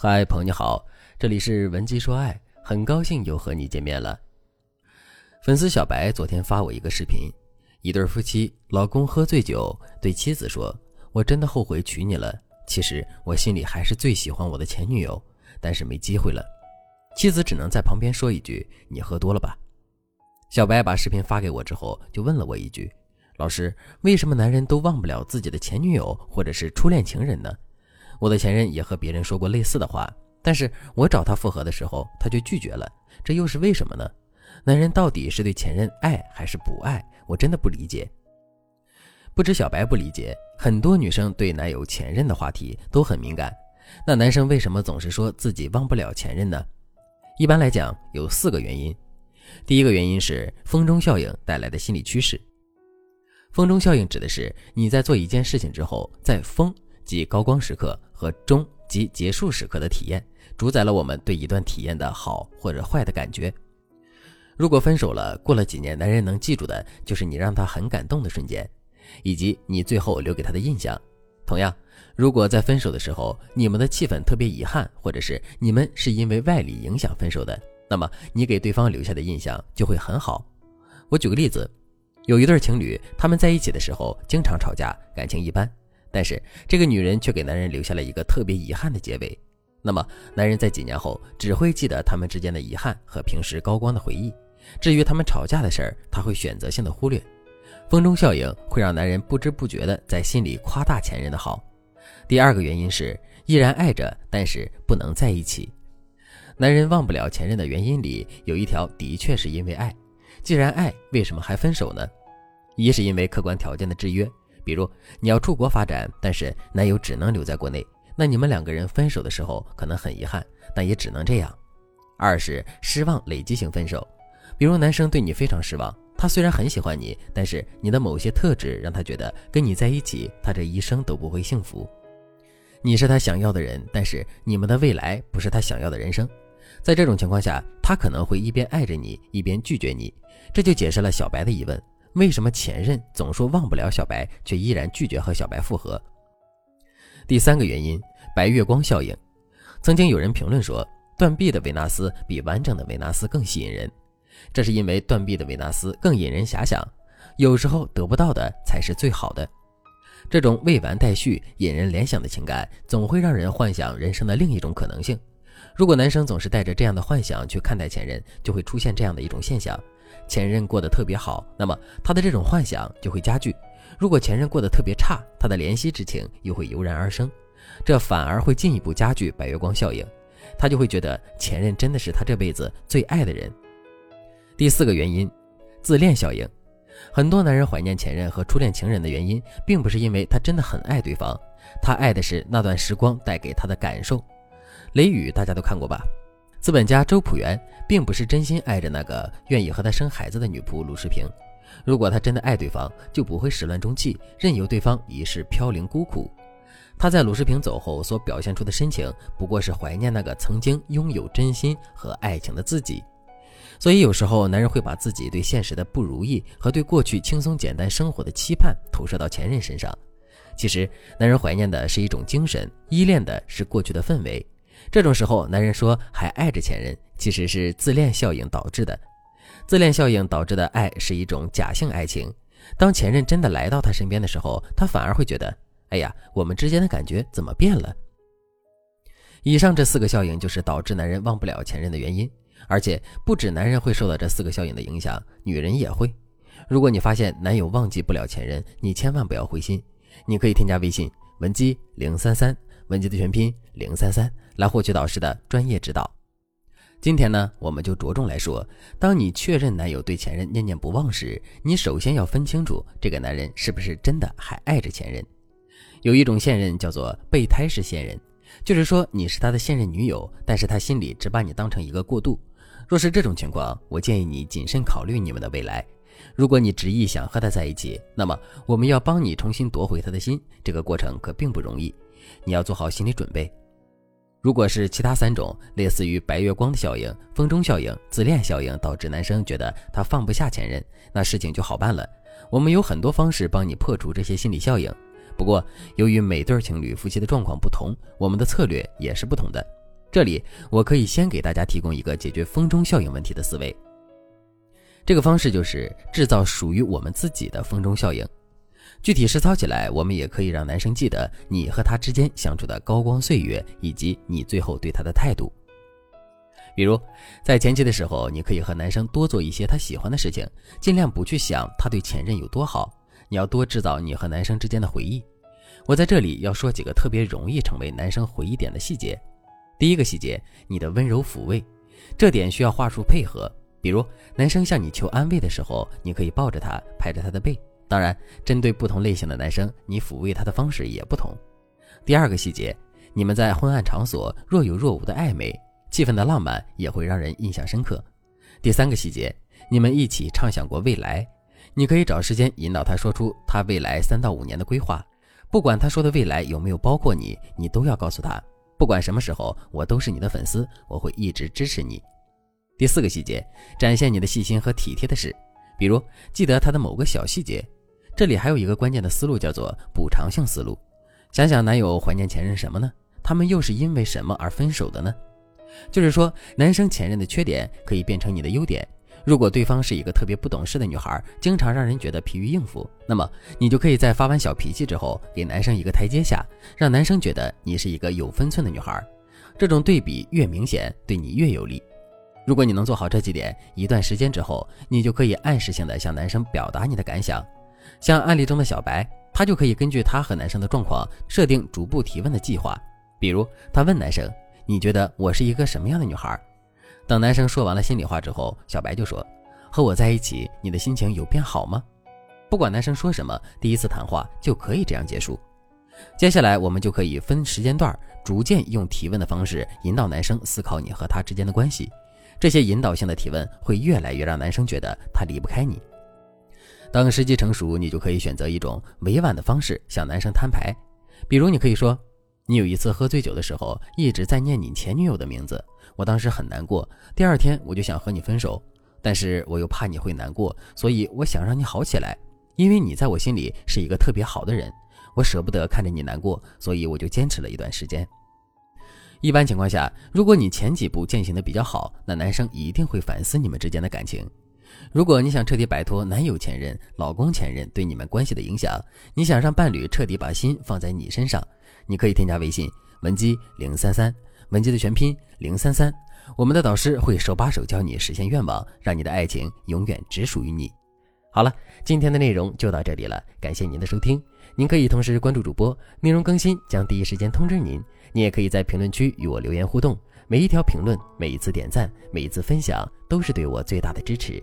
嗨，朋友你好，这里是文姬说爱，很高兴又和你见面了。粉丝小白昨天发我一个视频，一对夫妻，老公喝醉酒对妻子说：“我真的后悔娶你了，其实我心里还是最喜欢我的前女友，但是没机会了。”妻子只能在旁边说一句：“你喝多了吧？”小白把视频发给我之后，就问了我一句：“老师，为什么男人都忘不了自己的前女友或者是初恋情人呢？”我的前任也和别人说过类似的话，但是我找他复合的时候，他就拒绝了，这又是为什么呢？男人到底是对前任爱还是不爱？我真的不理解。不止小白不理解，很多女生对男友前任的话题都很敏感。那男生为什么总是说自己忘不了前任呢？一般来讲有四个原因。第一个原因是风中效应带来的心理趋势。风中效应指的是你在做一件事情之后，在风。即高光时刻和终及结束时刻的体验，主宰了我们对一段体验的好或者坏的感觉。如果分手了，过了几年，男人能记住的就是你让他很感动的瞬间，以及你最后留给他的印象。同样，如果在分手的时候，你们的气氛特别遗憾，或者是你们是因为外力影响分手的，那么你给对方留下的印象就会很好。我举个例子，有一对情侣，他们在一起的时候经常吵架，感情一般。但是这个女人却给男人留下了一个特别遗憾的结尾。那么，男人在几年后只会记得他们之间的遗憾和平时高光的回忆。至于他们吵架的事儿，他会选择性的忽略。风中效应会让男人不知不觉的在心里夸大前任的好。第二个原因是依然爱着，但是不能在一起。男人忘不了前任的原因里有一条，的确是因为爱。既然爱，为什么还分手呢？一是因为客观条件的制约。比如你要出国发展，但是男友只能留在国内，那你们两个人分手的时候可能很遗憾，但也只能这样。二是失望累积型分手，比如男生对你非常失望，他虽然很喜欢你，但是你的某些特质让他觉得跟你在一起，他这一生都不会幸福。你是他想要的人，但是你们的未来不是他想要的人生。在这种情况下，他可能会一边爱着你，一边拒绝你，这就解释了小白的疑问。为什么前任总说忘不了小白，却依然拒绝和小白复合？第三个原因，白月光效应。曾经有人评论说，断臂的维纳斯比完整的维纳斯更吸引人，这是因为断臂的维纳斯更引人遐想。有时候得不到的才是最好的。这种未完待续、引人联想的情感，总会让人幻想人生的另一种可能性。如果男生总是带着这样的幻想去看待前任，就会出现这样的一种现象。前任过得特别好，那么他的这种幻想就会加剧；如果前任过得特别差，他的怜惜之情又会油然而生，这反而会进一步加剧白月光效应，他就会觉得前任真的是他这辈子最爱的人。第四个原因，自恋效应。很多男人怀念前任和初恋情人的原因，并不是因为他真的很爱对方，他爱的是那段时光带给他的感受。雷雨大家都看过吧？资本家周朴园并不是真心爱着那个愿意和他生孩子的女仆鲁世平。如果他真的爱对方，就不会始乱终弃，任由对方一世飘零孤苦。他在鲁世平走后所表现出的深情，不过是怀念那个曾经拥有真心和爱情的自己。所以有时候，男人会把自己对现实的不如意和对过去轻松简单生活的期盼投射到前任身上。其实，男人怀念的是一种精神，依恋的是过去的氛围。这种时候，男人说还爱着前任，其实是自恋效应导致的。自恋效应导致的爱是一种假性爱情。当前任真的来到他身边的时候，他反而会觉得，哎呀，我们之间的感觉怎么变了？以上这四个效应就是导致男人忘不了前任的原因。而且不止男人会受到这四个效应的影响，女人也会。如果你发现男友忘记不了前任，你千万不要灰心，你可以添加微信文姬零三三。文姬的全拼零三三，来获取导师的专业指导。今天呢，我们就着重来说，当你确认男友对前任念念不忘时，你首先要分清楚这个男人是不是真的还爱着前任。有一种现任叫做备胎式现任，就是说你是他的现任女友，但是他心里只把你当成一个过渡。若是这种情况，我建议你谨慎考虑你们的未来。如果你执意想和他在一起，那么我们要帮你重新夺回他的心，这个过程可并不容易。你要做好心理准备。如果是其他三种，类似于白月光的效应、风中效应、自恋效应，导致男生觉得他放不下前任，那事情就好办了。我们有很多方式帮你破除这些心理效应。不过，由于每对情侣夫妻的状况不同，我们的策略也是不同的。这里我可以先给大家提供一个解决风中效应问题的思维。这个方式就是制造属于我们自己的风中效应。具体实操起来，我们也可以让男生记得你和他之间相处的高光岁月，以及你最后对他的态度。比如，在前期的时候，你可以和男生多做一些他喜欢的事情，尽量不去想他对前任有多好。你要多制造你和男生之间的回忆。我在这里要说几个特别容易成为男生回忆点的细节。第一个细节，你的温柔抚慰，这点需要话术配合。比如，男生向你求安慰的时候，你可以抱着他，拍着他的背。当然，针对不同类型的男生，你抚慰他的方式也不同。第二个细节，你们在昏暗场所若有若无的暧昧，气氛的浪漫也会让人印象深刻。第三个细节，你们一起畅想过未来，你可以找时间引导他说出他未来三到五年的规划，不管他说的未来有没有包括你，你都要告诉他，不管什么时候，我都是你的粉丝，我会一直支持你。第四个细节，展现你的细心和体贴的事，比如记得他的某个小细节。这里还有一个关键的思路，叫做补偿性思路。想想男友怀念前任什么呢？他们又是因为什么而分手的呢？就是说，男生前任的缺点可以变成你的优点。如果对方是一个特别不懂事的女孩，经常让人觉得疲于应付，那么你就可以在发完小脾气之后，给男生一个台阶下，让男生觉得你是一个有分寸的女孩。这种对比越明显，对你越有利。如果你能做好这几点，一段时间之后，你就可以暗示性的向男生表达你的感想。像案例中的小白，他就可以根据他和男生的状况设定逐步提问的计划。比如，他问男生：“你觉得我是一个什么样的女孩？”等男生说完了心里话之后，小白就说：“和我在一起，你的心情有变好吗？”不管男生说什么，第一次谈话就可以这样结束。接下来，我们就可以分时间段，逐渐用提问的方式引导男生思考你和他之间的关系。这些引导性的提问会越来越让男生觉得他离不开你。等时机成熟，你就可以选择一种委婉的方式向男生摊牌，比如你可以说：“你有一次喝醉酒的时候，一直在念你前女友的名字，我当时很难过，第二天我就想和你分手，但是我又怕你会难过，所以我想让你好起来，因为你在我心里是一个特别好的人，我舍不得看着你难过，所以我就坚持了一段时间。”一般情况下，如果你前几步践行的比较好，那男生一定会反思你们之间的感情。如果你想彻底摆脱男友前任、老公前任对你们关系的影响，你想让伴侣彻底把心放在你身上，你可以添加微信文姬零三三，文姬的全拼零三三，我们的导师会手把手教你实现愿望，让你的爱情永远只属于你。好了，今天的内容就到这里了，感谢您的收听。您可以同时关注主播，内容更新将第一时间通知您。你也可以在评论区与我留言互动，每一条评论、每一次点赞、每一次分享，都是对我最大的支持。